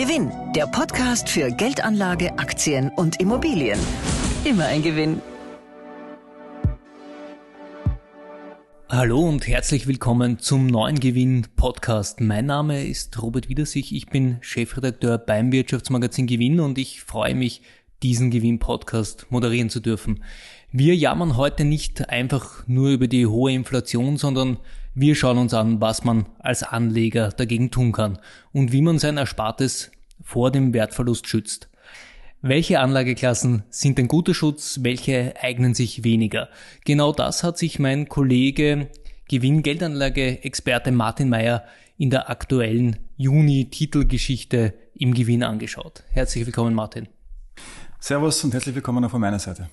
Gewinn, der Podcast für Geldanlage, Aktien und Immobilien. Immer ein Gewinn. Hallo und herzlich willkommen zum neuen Gewinn Podcast. Mein Name ist Robert Wiedersich, ich bin Chefredakteur beim Wirtschaftsmagazin Gewinn und ich freue mich, diesen Gewinn Podcast moderieren zu dürfen. Wir jammern heute nicht einfach nur über die hohe Inflation, sondern wir schauen uns an, was man als Anleger dagegen tun kann und wie man sein Erspartes vor dem Wertverlust schützt. Welche Anlageklassen sind ein guter Schutz, welche eignen sich weniger? Genau das hat sich mein Kollege Gewinn-Geldanlage-Experte Martin Meyer in der aktuellen Juni-Titelgeschichte im Gewinn angeschaut. Herzlich willkommen, Martin. Servus und herzlich willkommen auch von meiner Seite.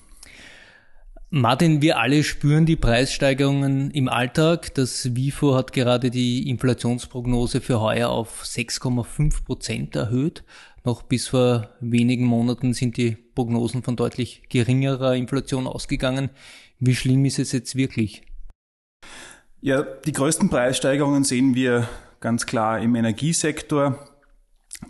Martin, wir alle spüren die Preissteigerungen im Alltag. Das WIFO hat gerade die Inflationsprognose für heuer auf 6,5 Prozent erhöht. Noch bis vor wenigen Monaten sind die Prognosen von deutlich geringerer Inflation ausgegangen. Wie schlimm ist es jetzt wirklich? Ja, die größten Preissteigerungen sehen wir ganz klar im Energiesektor.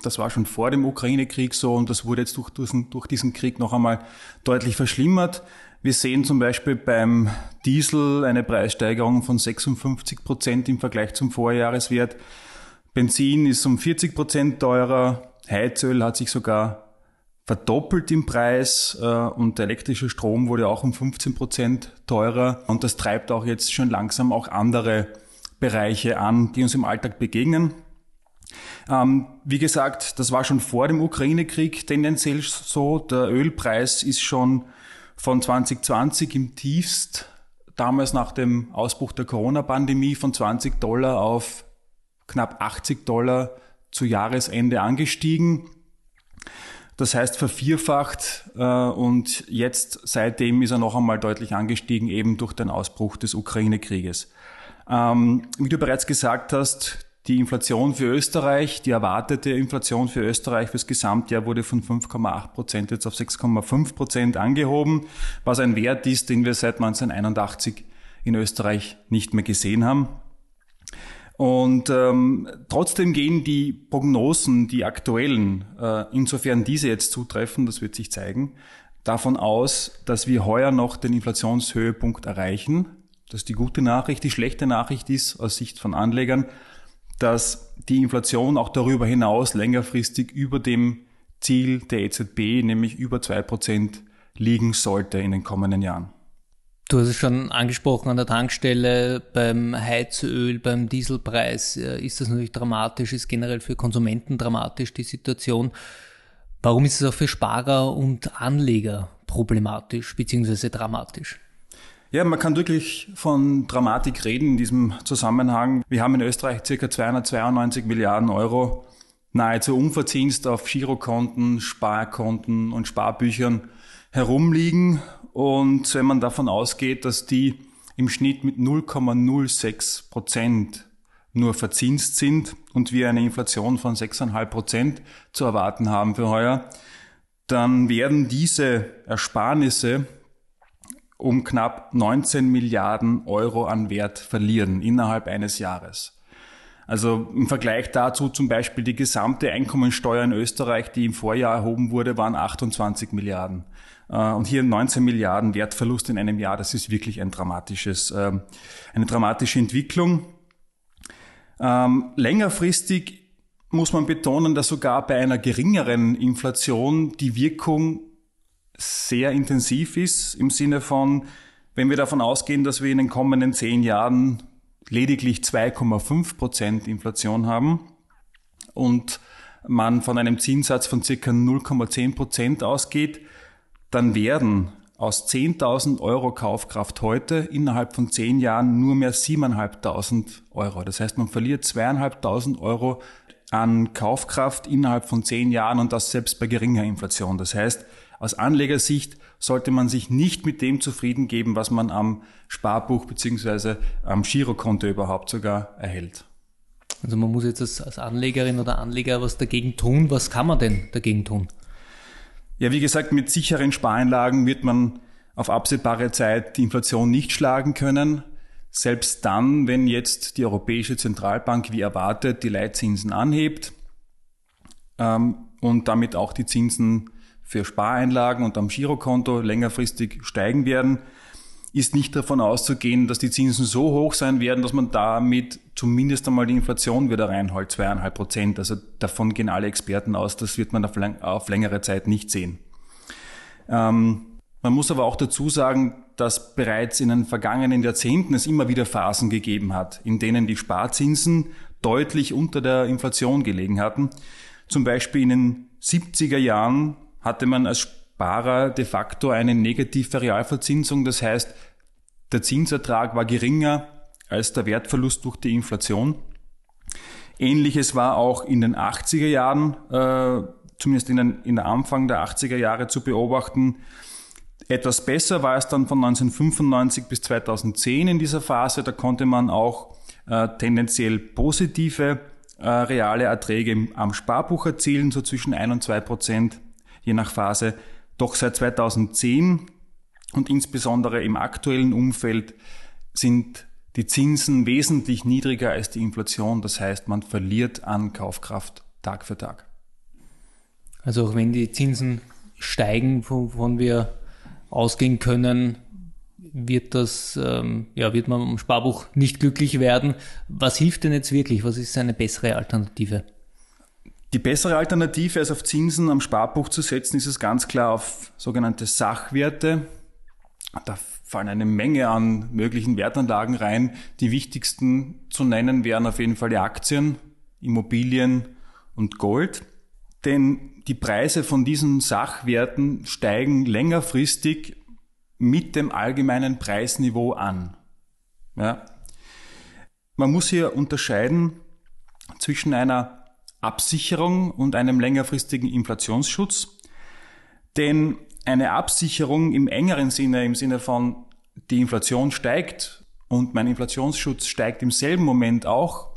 Das war schon vor dem Ukraine-Krieg so und das wurde jetzt durch, durch diesen Krieg noch einmal deutlich verschlimmert. Wir sehen zum Beispiel beim Diesel eine Preissteigerung von 56 Prozent im Vergleich zum Vorjahreswert. Benzin ist um 40 Prozent teurer. Heizöl hat sich sogar verdoppelt im Preis äh, und der elektrische Strom wurde auch um 15 Prozent teurer. Und das treibt auch jetzt schon langsam auch andere Bereiche an, die uns im Alltag begegnen. Ähm, wie gesagt, das war schon vor dem Ukraine-Krieg tendenziell so. Der Ölpreis ist schon von 2020 im Tiefst, damals nach dem Ausbruch der Corona-Pandemie, von 20 Dollar auf knapp 80 Dollar zu Jahresende angestiegen. Das heißt vervierfacht äh, und jetzt seitdem ist er noch einmal deutlich angestiegen, eben durch den Ausbruch des Ukraine-Krieges. Ähm, wie du bereits gesagt hast, die Inflation für Österreich, die erwartete Inflation für Österreich fürs Gesamtjahr wurde von 5,8 Prozent jetzt auf 6,5 Prozent angehoben, was ein Wert ist, den wir seit 1981 in Österreich nicht mehr gesehen haben. Und ähm, trotzdem gehen die Prognosen, die aktuellen, äh, insofern diese jetzt zutreffen, das wird sich zeigen, davon aus, dass wir heuer noch den Inflationshöhepunkt erreichen. Das ist die gute Nachricht. Die schlechte Nachricht ist aus Sicht von Anlegern, dass die Inflation auch darüber hinaus längerfristig über dem Ziel der EZB, nämlich über zwei Prozent, liegen sollte in den kommenden Jahren. Du hast es schon angesprochen an der Tankstelle, beim Heizöl, beim Dieselpreis äh, ist das natürlich dramatisch, ist generell für Konsumenten dramatisch die Situation. Warum ist es auch für Sparer und Anleger problematisch bzw. dramatisch? Ja, man kann wirklich von Dramatik reden in diesem Zusammenhang. Wir haben in Österreich ca. 292 Milliarden Euro nahezu unverzinst auf Girokonten, Sparkonten und Sparbüchern herumliegen. Und wenn man davon ausgeht, dass die im Schnitt mit 0,06 Prozent nur verzinst sind und wir eine Inflation von 6,5 Prozent zu erwarten haben für heuer, dann werden diese Ersparnisse um knapp 19 Milliarden Euro an Wert verlieren innerhalb eines Jahres. Also im Vergleich dazu zum Beispiel die gesamte Einkommensteuer in Österreich, die im Vorjahr erhoben wurde, waren 28 Milliarden. Äh, und hier 19 Milliarden Wertverlust in einem Jahr, das ist wirklich ein dramatisches, ähm, eine dramatische Entwicklung. Ähm, längerfristig muss man betonen, dass sogar bei einer geringeren Inflation die Wirkung sehr intensiv ist, im Sinne von, wenn wir davon ausgehen, dass wir in den kommenden zehn Jahren lediglich 2,5 Prozent Inflation haben und man von einem Zinssatz von circa 0,10 Prozent ausgeht, dann werden aus 10.000 Euro Kaufkraft heute innerhalb von zehn Jahren nur mehr 7.500 Euro. Das heißt, man verliert 2.500 Euro an Kaufkraft innerhalb von zehn Jahren und das selbst bei geringer Inflation. Das heißt, aus Anlegersicht sollte man sich nicht mit dem zufrieden geben, was man am Sparbuch beziehungsweise am Girokonto überhaupt sogar erhält. Also man muss jetzt als, Anlegerin oder Anleger was dagegen tun. Was kann man denn dagegen tun? Ja, wie gesagt, mit sicheren Spareinlagen wird man auf absehbare Zeit die Inflation nicht schlagen können. Selbst dann, wenn jetzt die Europäische Zentralbank wie erwartet die Leitzinsen anhebt. ähm, und damit auch die Zinsen für Spareinlagen und am Girokonto längerfristig steigen werden, ist nicht davon auszugehen, dass die Zinsen so hoch sein werden, dass man damit zumindest einmal die Inflation wieder reinholt, zweieinhalb Prozent. Also davon gehen alle Experten aus, das wird man auf, auf längere Zeit nicht sehen. Ähm, man muss aber auch dazu sagen, dass bereits in den vergangenen Jahrzehnten es immer wieder Phasen gegeben hat, in denen die Sparzinsen deutlich unter der Inflation gelegen hatten. Zum Beispiel in den 70er Jahren hatte man als Sparer de facto eine negative Realverzinsung. Das heißt, der Zinsertrag war geringer als der Wertverlust durch die Inflation. Ähnliches war auch in den 80er Jahren, äh, zumindest in, den, in der Anfang der 80er Jahre zu beobachten. Etwas besser war es dann von 1995 bis 2010 in dieser Phase. Da konnte man auch äh, tendenziell positive äh, reale Erträge am Sparbuch erzielen, so zwischen 1 und 2 Prozent je nach Phase. Doch seit 2010 und insbesondere im aktuellen Umfeld sind die Zinsen wesentlich niedriger als die Inflation. Das heißt, man verliert an Kaufkraft Tag für Tag. Also auch wenn die Zinsen steigen, wovon wir ausgehen können, wird das, ähm, ja, wird man im Sparbuch nicht glücklich werden. Was hilft denn jetzt wirklich? Was ist eine bessere Alternative? Die bessere Alternative als auf Zinsen am Sparbuch zu setzen, ist es ganz klar auf sogenannte Sachwerte. Da fallen eine Menge an möglichen Wertanlagen rein. Die wichtigsten zu nennen wären auf jeden Fall die Aktien, Immobilien und Gold. Denn die Preise von diesen Sachwerten steigen längerfristig mit dem allgemeinen Preisniveau an. Ja. Man muss hier unterscheiden zwischen einer Absicherung und einem längerfristigen Inflationsschutz. Denn eine Absicherung im engeren Sinne, im Sinne von die Inflation steigt und mein Inflationsschutz steigt im selben Moment auch,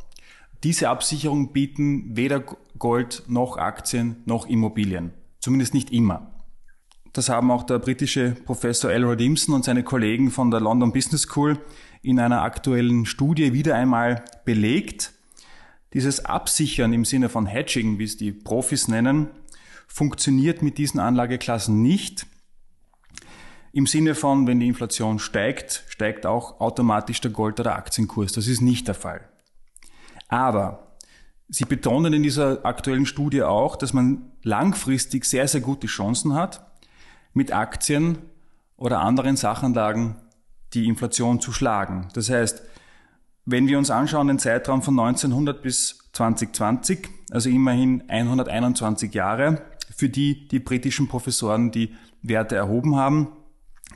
diese Absicherung bieten weder Gold noch Aktien noch Immobilien. Zumindest nicht immer. Das haben auch der britische Professor Elrod Imson und seine Kollegen von der London Business School in einer aktuellen Studie wieder einmal belegt. Dieses Absichern im Sinne von Hedging, wie es die Profis nennen, funktioniert mit diesen Anlageklassen nicht. Im Sinne von, wenn die Inflation steigt, steigt auch automatisch der Gold- oder Aktienkurs. Das ist nicht der Fall. Aber Sie betonen in dieser aktuellen Studie auch, dass man langfristig sehr, sehr gute Chancen hat, mit Aktien oder anderen Sachanlagen die Inflation zu schlagen. Das heißt, wenn wir uns anschauen den Zeitraum von 1900 bis 2020, also immerhin 121 Jahre, für die die britischen Professoren die Werte erhoben haben,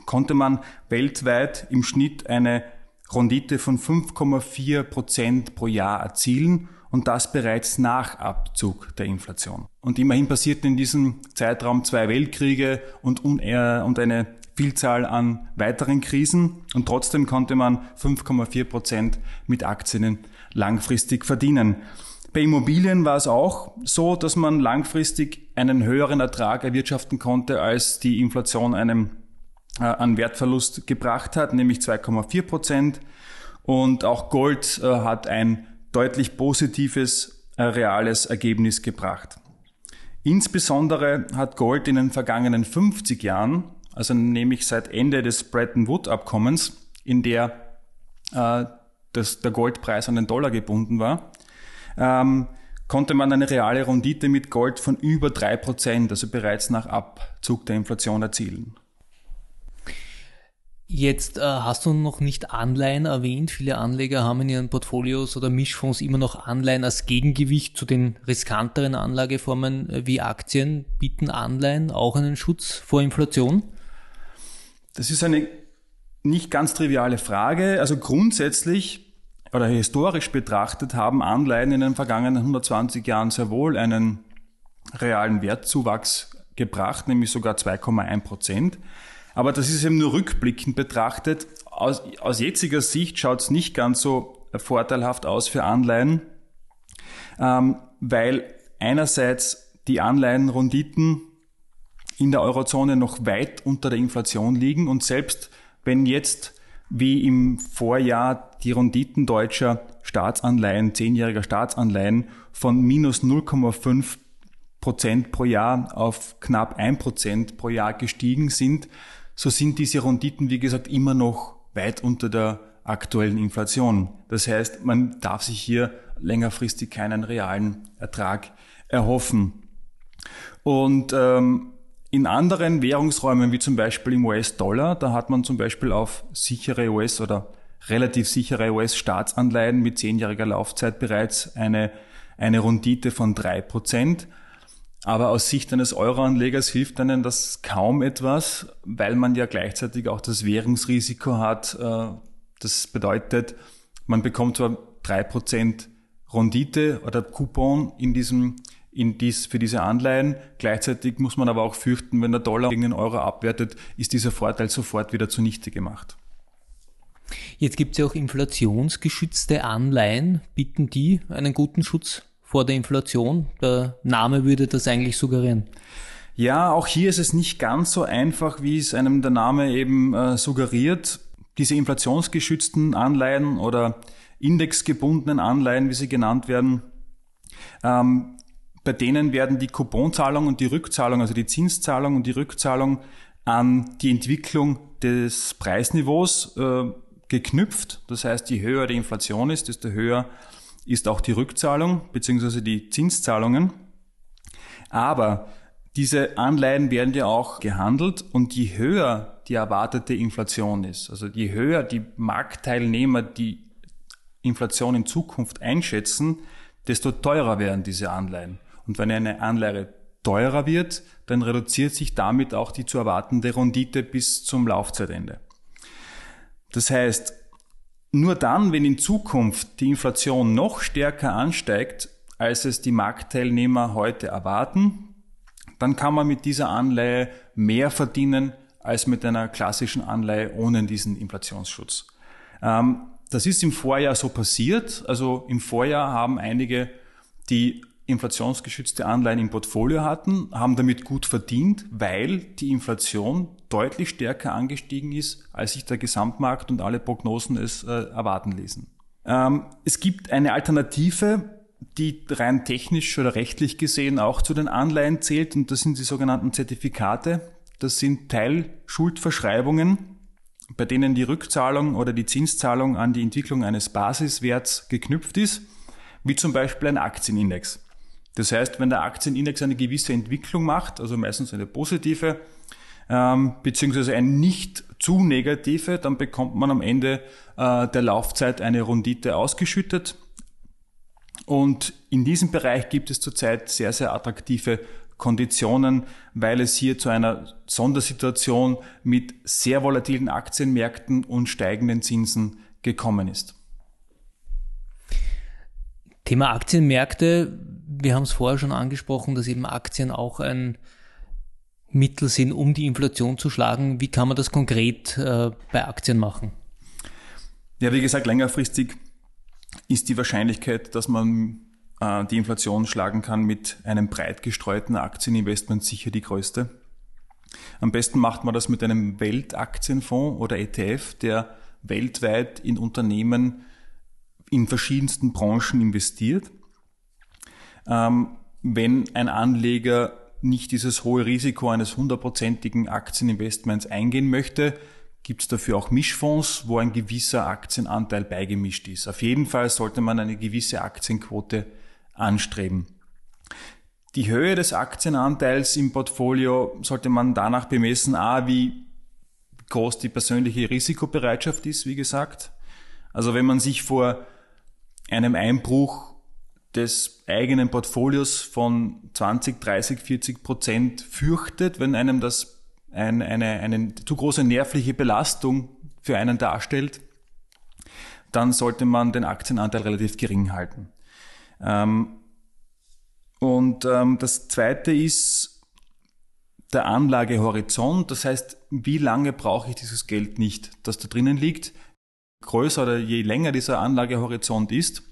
konnte man weltweit im Schnitt eine Rendite von 5,4 Prozent pro Jahr erzielen und das bereits nach Abzug der Inflation. Und immerhin passierten in diesem Zeitraum zwei Weltkriege und, und eine Vielzahl an weiteren Krisen und trotzdem konnte man 5,4 Prozent mit Aktien langfristig verdienen. Bei Immobilien war es auch so, dass man langfristig einen höheren Ertrag erwirtschaften konnte, als die Inflation einem äh, an Wertverlust gebracht hat, nämlich 2,4 Prozent. Und auch Gold äh, hat ein deutlich positives äh, reales Ergebnis gebracht. Insbesondere hat Gold in den vergangenen 50 Jahren also nämlich seit Ende des Bretton Woods-Abkommens, in der äh, das, der Goldpreis an den Dollar gebunden war, ähm, konnte man eine reale Rendite mit Gold von über drei Prozent, also bereits nach Abzug der Inflation erzielen. Jetzt äh, hast du noch nicht Anleihen erwähnt. Viele Anleger haben in ihren Portfolios oder Mischfonds immer noch Anleihen als Gegengewicht zu den riskanteren Anlageformen äh, wie Aktien. Bieten Anleihen auch einen Schutz vor Inflation? Das ist eine nicht ganz triviale Frage. Also grundsätzlich oder historisch betrachtet haben Anleihen in den vergangenen 120 Jahren sehr wohl einen realen Wertzuwachs gebracht, nämlich sogar 2,1 Prozent. Aber das ist eben nur rückblickend betrachtet. Aus, aus jetziger Sicht schaut es nicht ganz so vorteilhaft aus für Anleihen, ähm, weil einerseits die Anleihenrenditen in der Eurozone noch weit unter der Inflation liegen und selbst wenn jetzt wie im Vorjahr die Renditen deutscher Staatsanleihen, zehnjähriger Staatsanleihen von minus 0,5 Prozent pro Jahr auf knapp ein Prozent pro Jahr gestiegen sind, so sind diese Renditen, wie gesagt, immer noch weit unter der aktuellen Inflation. Das heißt, man darf sich hier längerfristig keinen realen Ertrag erhoffen. Und ähm, in anderen Währungsräumen, wie zum Beispiel im US-Dollar, da hat man zum Beispiel auf sichere US- oder relativ sichere US-Staatsanleihen mit zehnjähriger Laufzeit bereits eine, eine Rendite von drei Prozent. Aber aus Sicht eines Euroanlegers hilft einem das kaum etwas, weil man ja gleichzeitig auch das Währungsrisiko hat. Äh, das bedeutet, man bekommt zwar drei Prozent Rendite oder Coupon in diesem in dies, für diese Anleihen. Gleichzeitig muss man aber auch fürchten, wenn der Dollar gegen den Euro abwertet, ist dieser Vorteil sofort wieder zunichte gemacht. Jetzt gibt es ja auch inflationsgeschützte Anleihen. Bieten die einen guten Schutz vor der Inflation? Der Name würde das eigentlich suggerieren. Ja, auch hier ist es nicht ganz so einfach, wie es einem der Name eben äh, suggeriert. Diese inflationsgeschützten Anleihen oder indexgebundenen Anleihen, wie sie genannt werden, ähm, bei denen werden die Couponzahlung und die Rückzahlung, also die Zinszahlung und die Rückzahlung an die Entwicklung des Preisniveaus äh, geknüpft. Das heißt, je höher die Inflation ist, desto höher ist auch die Rückzahlung bzw. die Zinszahlungen. Aber diese Anleihen werden ja auch gehandelt und je höher die erwartete Inflation ist, also je höher die Marktteilnehmer die Inflation in Zukunft einschätzen, desto teurer werden diese Anleihen. Und wenn eine Anleihe teurer wird, dann reduziert sich damit auch die zu erwartende Rendite bis zum Laufzeitende. Das heißt, nur dann, wenn in Zukunft die Inflation noch stärker ansteigt, als es die Marktteilnehmer heute erwarten, dann kann man mit dieser Anleihe mehr verdienen als mit einer klassischen Anleihe ohne diesen Inflationsschutz. Ähm, das ist im Vorjahr so passiert. Also im Vorjahr haben einige, die inflationsgeschützte Anleihen im Portfolio hatten, haben damit gut verdient, weil die Inflation deutlich stärker angestiegen ist, als sich der Gesamtmarkt und alle Prognosen es äh, erwarten ließen. Ähm, es gibt eine Alternative, die rein technisch oder rechtlich gesehen auch zu den Anleihen zählt, und das sind die sogenannten Zertifikate. Das sind Teilschuldverschreibungen, bei denen die Rückzahlung oder die Zinszahlung an die Entwicklung eines Basiswerts geknüpft ist, wie zum Beispiel ein Aktienindex. Das heißt, wenn der Aktienindex eine gewisse Entwicklung macht, also meistens eine positive, ähm, beziehungsweise eine nicht zu negative, dann bekommt man am Ende äh, der Laufzeit eine Rendite ausgeschüttet. Und in diesem Bereich gibt es zurzeit sehr, sehr attraktive Konditionen, weil es hier zu einer Sondersituation mit sehr volatilen Aktienmärkten und steigenden Zinsen gekommen ist. Thema Aktienmärkte. Wir haben es vorher schon angesprochen, dass eben Aktien auch ein Mittel sind, um die Inflation zu schlagen. Wie kann man das konkret äh, bei Aktien machen? Ja, wie gesagt, längerfristig ist die Wahrscheinlichkeit, dass man äh, die Inflation schlagen kann mit einem breit gestreuten Aktieninvestment sicher die größte. Am besten macht man das mit einem Weltaktienfonds oder ETF, der weltweit in Unternehmen in verschiedensten Branchen investiert. Ähm, wenn ein Anleger nicht dieses hohe Risiko eines hundertprozentigen Aktieninvestments eingehen möchte, gibt es dafür auch Mischfonds, wo ein gewisser Aktienanteil beigemischt ist. Auf jeden Fall sollte man eine gewisse Aktienquote anstreben. Die Höhe des Aktienanteils im Portfolio sollte man danach bemessen, a, wie groß die persönliche Risikobereitschaft ist, wie gesagt. Also wenn man sich vor einem Einbruch des eigenen Portfolios von 20, 30, 40 Prozent fürchtet, wenn einem das ein, eine, eine zu große nervliche Belastung für einen darstellt, dann sollte man den Aktienanteil relativ gering halten. Ähm, und ähm, das zweite ist der Anlagehorizont. Das heißt, wie lange brauche ich dieses Geld nicht, das da drinnen liegt? Größer oder je länger dieser Anlagehorizont ist,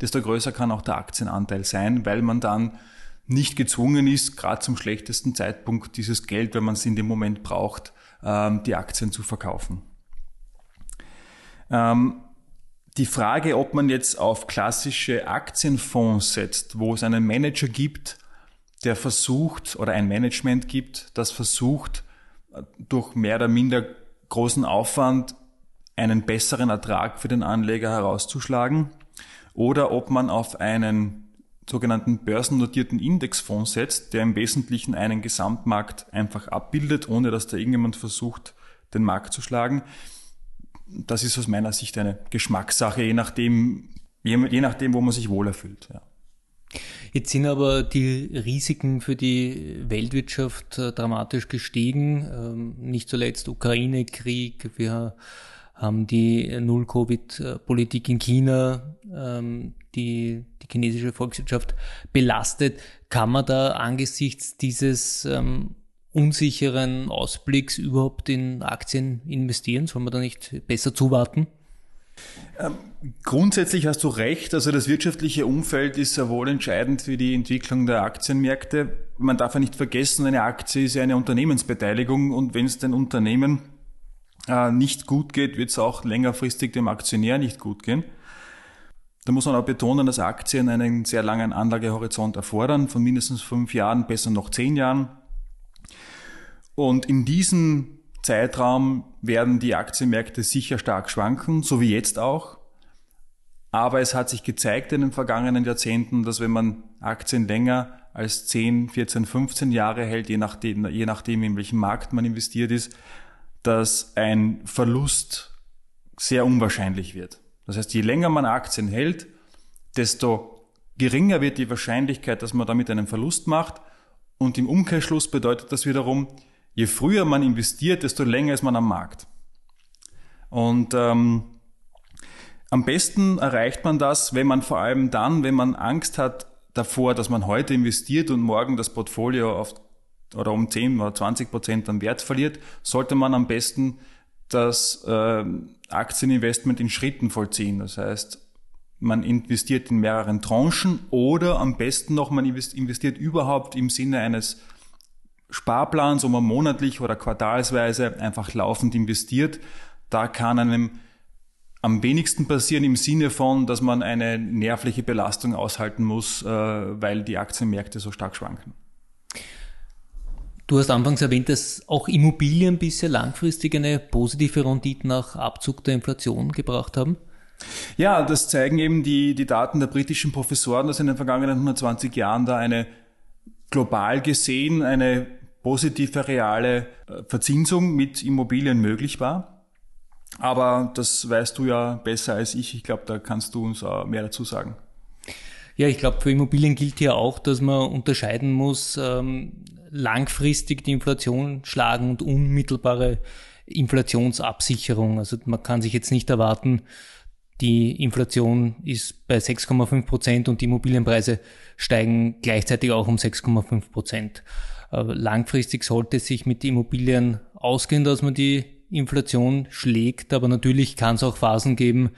desto größer kann auch der Aktienanteil sein, weil man dann nicht gezwungen ist, gerade zum schlechtesten Zeitpunkt dieses Geld, wenn man es in dem Moment braucht, ähm, die Aktien zu verkaufen. Ähm, die Frage, ob man jetzt auf klassische Aktienfonds setzt, wo es einen Manager gibt, der versucht oder ein Management gibt, das versucht, durch mehr oder minder großen Aufwand einen besseren Ertrag für den Anleger herauszuschlagen oder ob man auf einen sogenannten börsennotierten Indexfonds setzt, der im Wesentlichen einen Gesamtmarkt einfach abbildet, ohne dass da irgendjemand versucht, den Markt zu schlagen. Das ist aus meiner Sicht eine Geschmackssache, je nachdem, je, je nachdem, wo man sich wohler fühlt. Ja. Jetzt sind aber die Risiken für die Weltwirtschaft äh, dramatisch gestiegen. Ähm, nicht zuletzt Ukraine-Krieg. Wir haben die Null-Covid-Politik in China, ähm, die die chinesische Volkswirtschaft belastet. Kann man da angesichts dieses ähm, unsicheren Ausblicks überhaupt in Aktien investieren? Soll man da nicht besser zuwarten? Ähm, grundsätzlich hast du recht. Also das wirtschaftliche Umfeld ist sehr wohl entscheidend für die Entwicklung der Aktienmärkte. Man darf ja nicht vergessen, eine Aktie ist ja eine Unternehmensbeteiligung und wenn es den Unternehmen äh, nicht gut geht, wird es auch längerfristig dem Aktionär nicht gut gehen. Da muss man auch betonen, dass Aktien einen sehr langen Anlagehorizont erfordern, von mindestens fünf Jahren, besser noch zehn Jahren. Und in diesem Zeitraum werden die Aktienmärkte sicher stark schwanken, so wie jetzt auch. Aber es hat sich gezeigt in den vergangenen Jahrzehnten, dass wenn man Aktien länger als 10, 14, 15 Jahre hält, je nachdem, je nachdem in welchem Markt man investiert ist, dass ein Verlust sehr unwahrscheinlich wird. Das heißt, je länger man Aktien hält, desto geringer wird die Wahrscheinlichkeit, dass man damit einen Verlust macht. Und im Umkehrschluss bedeutet das wiederum, je früher man investiert, desto länger ist man am Markt. Und ähm, am besten erreicht man das, wenn man vor allem dann, wenn man Angst hat davor, dass man heute investiert und morgen das Portfolio auf oder um 10 oder 20 Prozent an Wert verliert, sollte man am besten das äh, Aktieninvestment in Schritten vollziehen. Das heißt, man investiert in mehreren Tranchen oder am besten noch, man investiert überhaupt im Sinne eines Sparplans, wo man monatlich oder quartalsweise einfach laufend investiert. Da kann einem am wenigsten passieren im Sinne von, dass man eine nervliche Belastung aushalten muss, äh, weil die Aktienmärkte so stark schwanken. Du hast anfangs erwähnt, dass auch Immobilien bisher langfristig eine positive Rendite nach Abzug der Inflation gebracht haben. Ja, das zeigen eben die, die Daten der britischen Professoren, dass in den vergangenen 120 Jahren da eine global gesehen eine positive reale äh, Verzinsung mit Immobilien möglich war. Aber das weißt du ja besser als ich. Ich glaube, da kannst du uns mehr dazu sagen. Ja, ich glaube, für Immobilien gilt ja auch, dass man unterscheiden muss, ähm, langfristig die Inflation schlagen und unmittelbare Inflationsabsicherung. Also man kann sich jetzt nicht erwarten, die Inflation ist bei 6,5 Prozent und die Immobilienpreise steigen gleichzeitig auch um 6,5 Prozent. Langfristig sollte es sich mit Immobilien ausgehen, dass man die Inflation schlägt, aber natürlich kann es auch Phasen geben,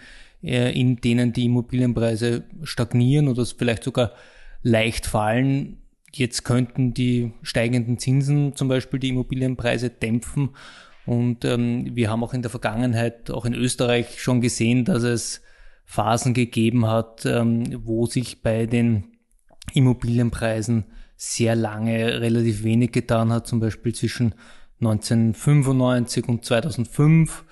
äh, in denen die Immobilienpreise stagnieren oder vielleicht sogar leicht fallen. Jetzt könnten die steigenden Zinsen zum Beispiel die Immobilienpreise dämpfen. Und ähm, wir haben auch in der Vergangenheit, auch in Österreich schon gesehen, dass es Phasen gegeben hat, ähm, wo sich bei den Immobilienpreisen sehr lange relativ wenig getan hat. Zum Beispiel zwischen 1995 und 2005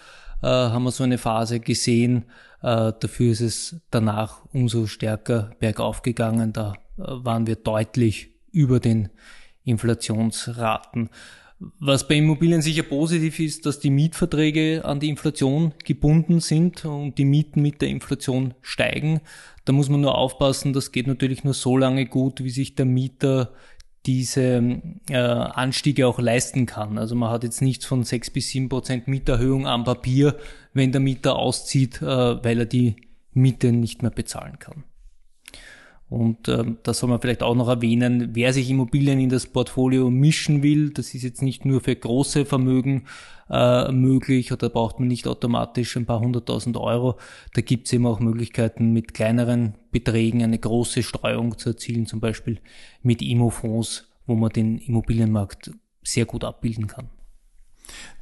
äh, haben wir so eine Phase gesehen. Äh, dafür ist es danach umso stärker bergauf gegangen. Da äh, waren wir deutlich über den Inflationsraten. Was bei Immobilien sicher positiv ist, dass die Mietverträge an die Inflation gebunden sind und die Mieten mit der Inflation steigen. Da muss man nur aufpassen, das geht natürlich nur so lange gut, wie sich der Mieter diese äh, Anstiege auch leisten kann. Also man hat jetzt nichts von sechs bis sieben Prozent Mieterhöhung am Papier, wenn der Mieter auszieht, äh, weil er die Miete nicht mehr bezahlen kann. Und ähm, das soll man vielleicht auch noch erwähnen, wer sich Immobilien in das Portfolio mischen will, das ist jetzt nicht nur für große Vermögen äh, möglich oder braucht man nicht automatisch ein paar hunderttausend Euro. Da gibt es eben auch Möglichkeiten, mit kleineren Beträgen eine große Streuung zu erzielen, zum Beispiel mit Immofonds, wo man den Immobilienmarkt sehr gut abbilden kann.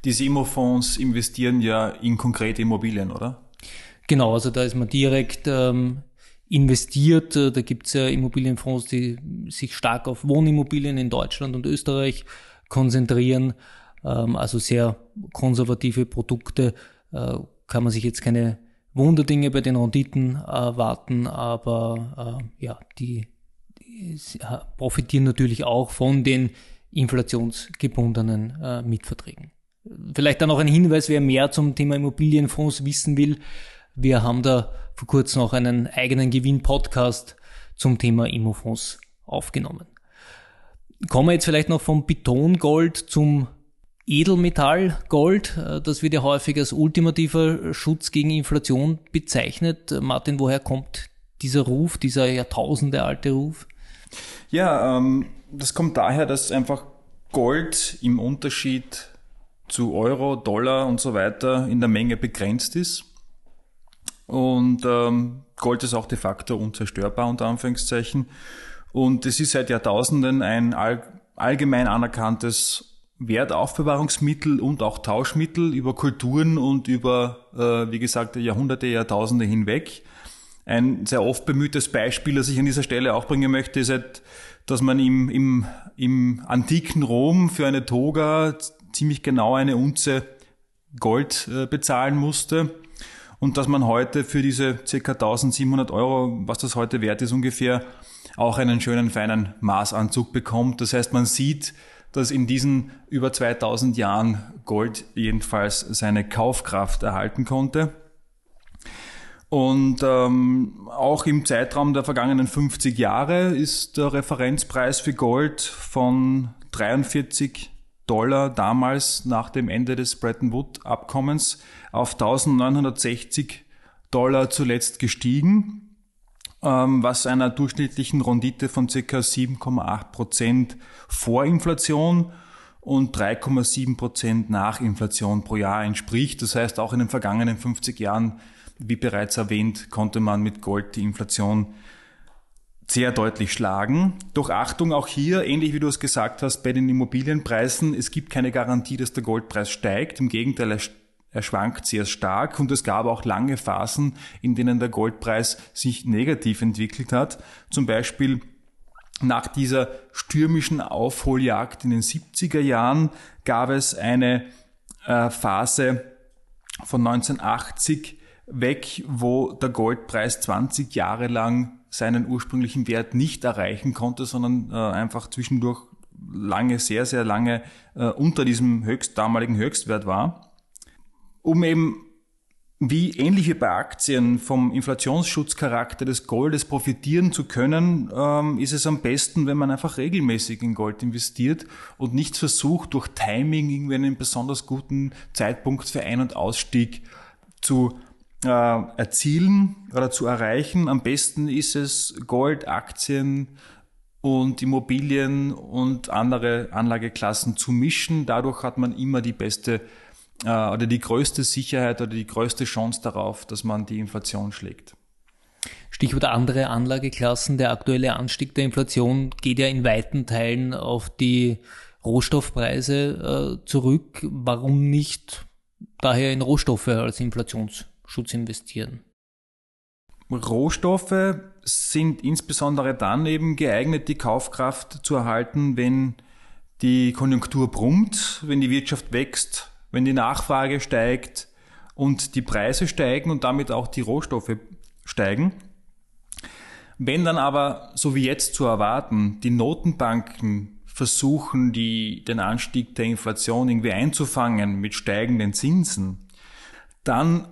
Diese Immofonds investieren ja in konkrete Immobilien, oder? Genau, also da ist man direkt ähm, investiert. Da gibt es ja Immobilienfonds, die sich stark auf Wohnimmobilien in Deutschland und Österreich konzentrieren. Ähm, also sehr konservative Produkte. Äh, kann man sich jetzt keine Wunderdinge bei den Renditen erwarten, aber äh, ja, die, profitieren natürlich auch von den inflationsgebundenen äh, Mietverträgen. Vielleicht dann noch ein Hinweis, wer mehr zum Thema Immobilienfonds wissen will. Wir haben da vor kurzem auch einen eigenen Gewinn-Podcast zum Thema Immofonds aufgenommen. Kommen wir jetzt vielleicht noch vom Betongold zum Edelmetallgold. Das wird ja häufig als ultimativer Schutz gegen Inflation bezeichnet. Martin, woher kommt dieser Ruf, dieser Jahrtausende alte Ruf? Ja, ähm, das kommt daher, dass einfach Gold im Unterschied zu Euro, Dollar und so weiter in der Menge begrenzt ist. Und ähm, Gold ist auch de facto unzerstörbar, unter Anführungszeichen. Und es ist seit Jahrtausenden ein all, allgemein anerkanntes Wertaufbewahrungsmittel und auch Tauschmittel über Kulturen und über, äh, wie gesagt, Jahrhunderte, Jahrtausende hinweg. Ein sehr oft bemühtes Beispiel, das ich an dieser Stelle auch bringen möchte, ist, halt, dass man im, im, im antiken Rom für eine Toga ziemlich genau eine Unze Gold äh, bezahlen musste und dass man heute für diese ca. 1700 Euro, was das heute wert ist ungefähr, auch einen schönen feinen Maßanzug bekommt. Das heißt, man sieht, dass in diesen über 2000 Jahren Gold jedenfalls seine Kaufkraft erhalten konnte. Und ähm, auch im Zeitraum der vergangenen 50 Jahre ist der Referenzpreis für Gold von 43 Dollar damals nach dem Ende des Bretton Woods-Abkommens auf 1960 Dollar zuletzt gestiegen, ähm, was einer durchschnittlichen Rendite von ca. 7,8 Prozent vor Inflation und 3,7 Prozent nach Inflation pro Jahr entspricht. Das heißt, auch in den vergangenen 50 Jahren, wie bereits erwähnt, konnte man mit Gold die Inflation sehr deutlich schlagen. Doch Achtung, auch hier, ähnlich wie du es gesagt hast, bei den Immobilienpreisen, es gibt keine Garantie, dass der Goldpreis steigt. Im Gegenteil, er, er schwankt sehr stark und es gab auch lange Phasen, in denen der Goldpreis sich negativ entwickelt hat. Zum Beispiel nach dieser stürmischen Aufholjagd in den 70er Jahren gab es eine äh, Phase von 1980 weg, wo der Goldpreis 20 Jahre lang seinen ursprünglichen Wert nicht erreichen konnte, sondern äh, einfach zwischendurch lange, sehr, sehr lange äh, unter diesem höchst, damaligen Höchstwert war. Um eben wie ähnlich wie bei Aktien vom Inflationsschutzcharakter des Goldes profitieren zu können, ähm, ist es am besten, wenn man einfach regelmäßig in Gold investiert und nicht versucht, durch Timing irgendwie einen besonders guten Zeitpunkt für Ein- und Ausstieg zu äh, erzielen oder zu erreichen. Am besten ist es Gold, Aktien und Immobilien und andere Anlageklassen zu mischen. Dadurch hat man immer die beste äh, oder die größte Sicherheit oder die größte Chance darauf, dass man die Inflation schlägt. Stichwort andere Anlageklassen. Der aktuelle Anstieg der Inflation geht ja in weiten Teilen auf die Rohstoffpreise äh, zurück. Warum nicht daher in Rohstoffe als Inflations Schutz investieren? Rohstoffe sind insbesondere dann eben geeignet, die Kaufkraft zu erhalten, wenn die Konjunktur brummt, wenn die Wirtschaft wächst, wenn die Nachfrage steigt und die Preise steigen und damit auch die Rohstoffe steigen. Wenn dann aber, so wie jetzt zu erwarten, die Notenbanken versuchen, die, den Anstieg der Inflation irgendwie einzufangen mit steigenden Zinsen, dann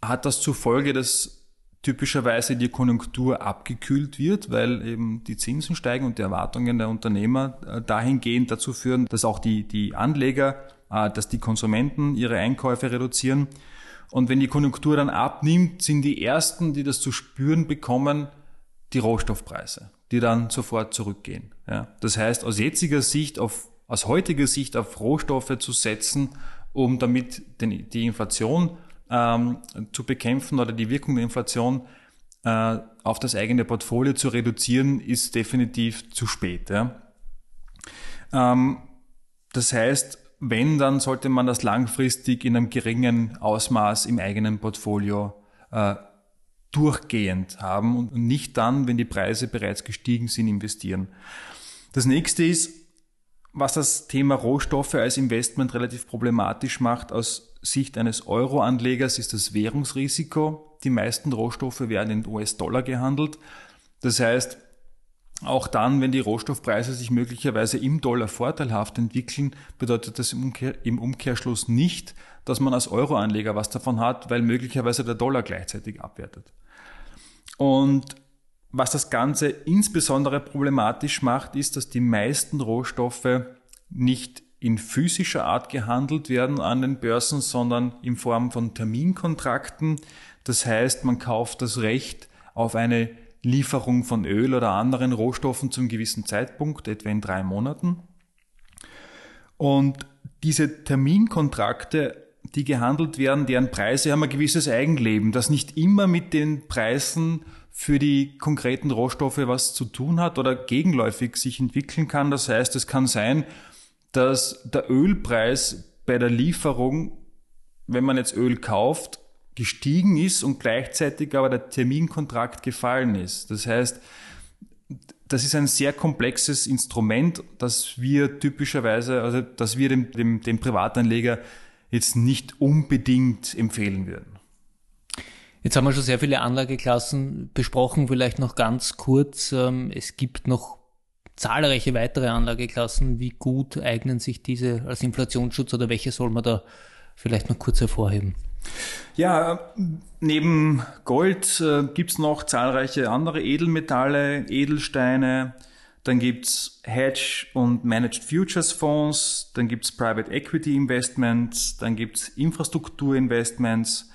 hat das zur Folge, dass typischerweise die Konjunktur abgekühlt wird, weil eben die Zinsen steigen und die Erwartungen der Unternehmer äh, dahingehend dazu führen, dass auch die, die Anleger, dass die Konsumenten ihre Einkäufe reduzieren. Und wenn die Konjunktur dann abnimmt, sind die ersten, die das zu spüren bekommen, die Rohstoffpreise, die dann sofort zurückgehen. Ja. Das heißt, aus jetziger Sicht, auf, aus heutiger Sicht auf Rohstoffe zu setzen, um damit den, die Inflation ähm, zu bekämpfen oder die Wirkung der Inflation äh, auf das eigene Portfolio zu reduzieren, ist definitiv zu spät. Ja? Ähm, das heißt, wenn, dann sollte man das langfristig in einem geringen Ausmaß im eigenen Portfolio äh, durchgehend haben und nicht dann, wenn die Preise bereits gestiegen sind, investieren. Das nächste ist, was das Thema Rohstoffe als Investment relativ problematisch macht aus Sicht eines Euro-Anlegers, ist das Währungsrisiko. Die meisten Rohstoffe werden in US-Dollar gehandelt. Das heißt, auch dann, wenn die Rohstoffpreise sich möglicherweise im Dollar vorteilhaft entwickeln, bedeutet das im, Umkehr, im Umkehrschluss nicht, dass man als Euro-Anleger was davon hat, weil möglicherweise der Dollar gleichzeitig abwertet. Und was das Ganze insbesondere problematisch macht, ist, dass die meisten Rohstoffe nicht in physischer Art gehandelt werden an den Börsen, sondern in Form von Terminkontrakten. Das heißt, man kauft das Recht auf eine Lieferung von Öl oder anderen Rohstoffen zum gewissen Zeitpunkt, etwa in drei Monaten. Und diese Terminkontrakte, die gehandelt werden, deren Preise haben ein gewisses Eigenleben, das nicht immer mit den Preisen für die konkreten Rohstoffe was zu tun hat oder gegenläufig sich entwickeln kann. Das heißt, es kann sein, dass der Ölpreis bei der Lieferung, wenn man jetzt Öl kauft, gestiegen ist und gleichzeitig aber der Terminkontrakt gefallen ist. Das heißt, das ist ein sehr komplexes Instrument, das wir typischerweise, also dass wir dem, dem, dem Privatanleger jetzt nicht unbedingt empfehlen würden. Jetzt haben wir schon sehr viele Anlageklassen besprochen, vielleicht noch ganz kurz. Ähm, es gibt noch zahlreiche weitere Anlageklassen. Wie gut eignen sich diese als Inflationsschutz oder welche soll man da vielleicht noch kurz hervorheben? Ja, neben Gold äh, gibt's noch zahlreiche andere Edelmetalle, Edelsteine, dann gibt's Hedge und Managed Futures Fonds, dann gibt's Private Equity Investments, dann gibt's Infrastrukturinvestments,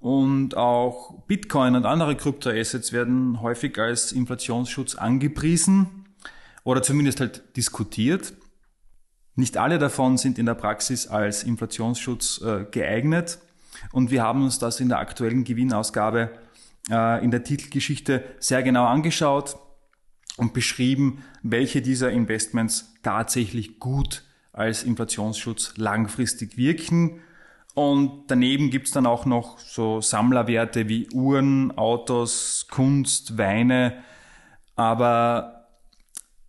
und auch Bitcoin und andere Kryptoassets werden häufig als Inflationsschutz angepriesen oder zumindest halt diskutiert. Nicht alle davon sind in der Praxis als Inflationsschutz äh, geeignet. Und wir haben uns das in der aktuellen Gewinnausgabe äh, in der Titelgeschichte sehr genau angeschaut und beschrieben, welche dieser Investments tatsächlich gut als Inflationsschutz langfristig wirken und daneben gibt's dann auch noch so Sammlerwerte wie Uhren, Autos, Kunst, Weine. Aber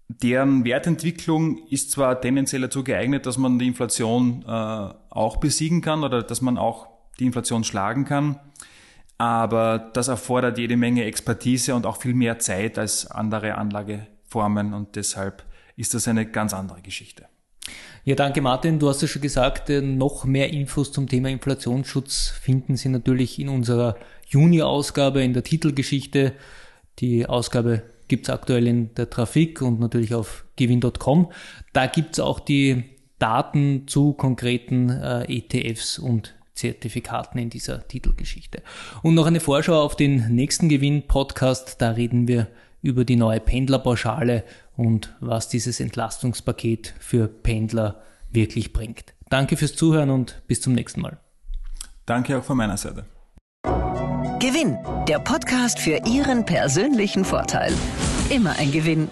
deren Wertentwicklung ist zwar tendenziell dazu geeignet, dass man die Inflation äh, auch besiegen kann oder dass man auch die Inflation schlagen kann. Aber das erfordert jede Menge Expertise und auch viel mehr Zeit als andere Anlageformen und deshalb ist das eine ganz andere Geschichte. Ja, danke Martin. Du hast ja schon gesagt, äh, noch mehr Infos zum Thema Inflationsschutz finden Sie natürlich in unserer Juni-Ausgabe in der Titelgeschichte. Die Ausgabe gibt's aktuell in der Trafik und natürlich auf gewinn.com. Da gibt's auch die Daten zu konkreten äh, ETFs und Zertifikaten in dieser Titelgeschichte. Und noch eine Vorschau auf den nächsten Gewinn-Podcast. Da reden wir über die neue Pendlerpauschale und was dieses Entlastungspaket für Pendler wirklich bringt. Danke fürs Zuhören und bis zum nächsten Mal. Danke auch von meiner Seite. Gewinn, der Podcast für Ihren persönlichen Vorteil. Immer ein Gewinn.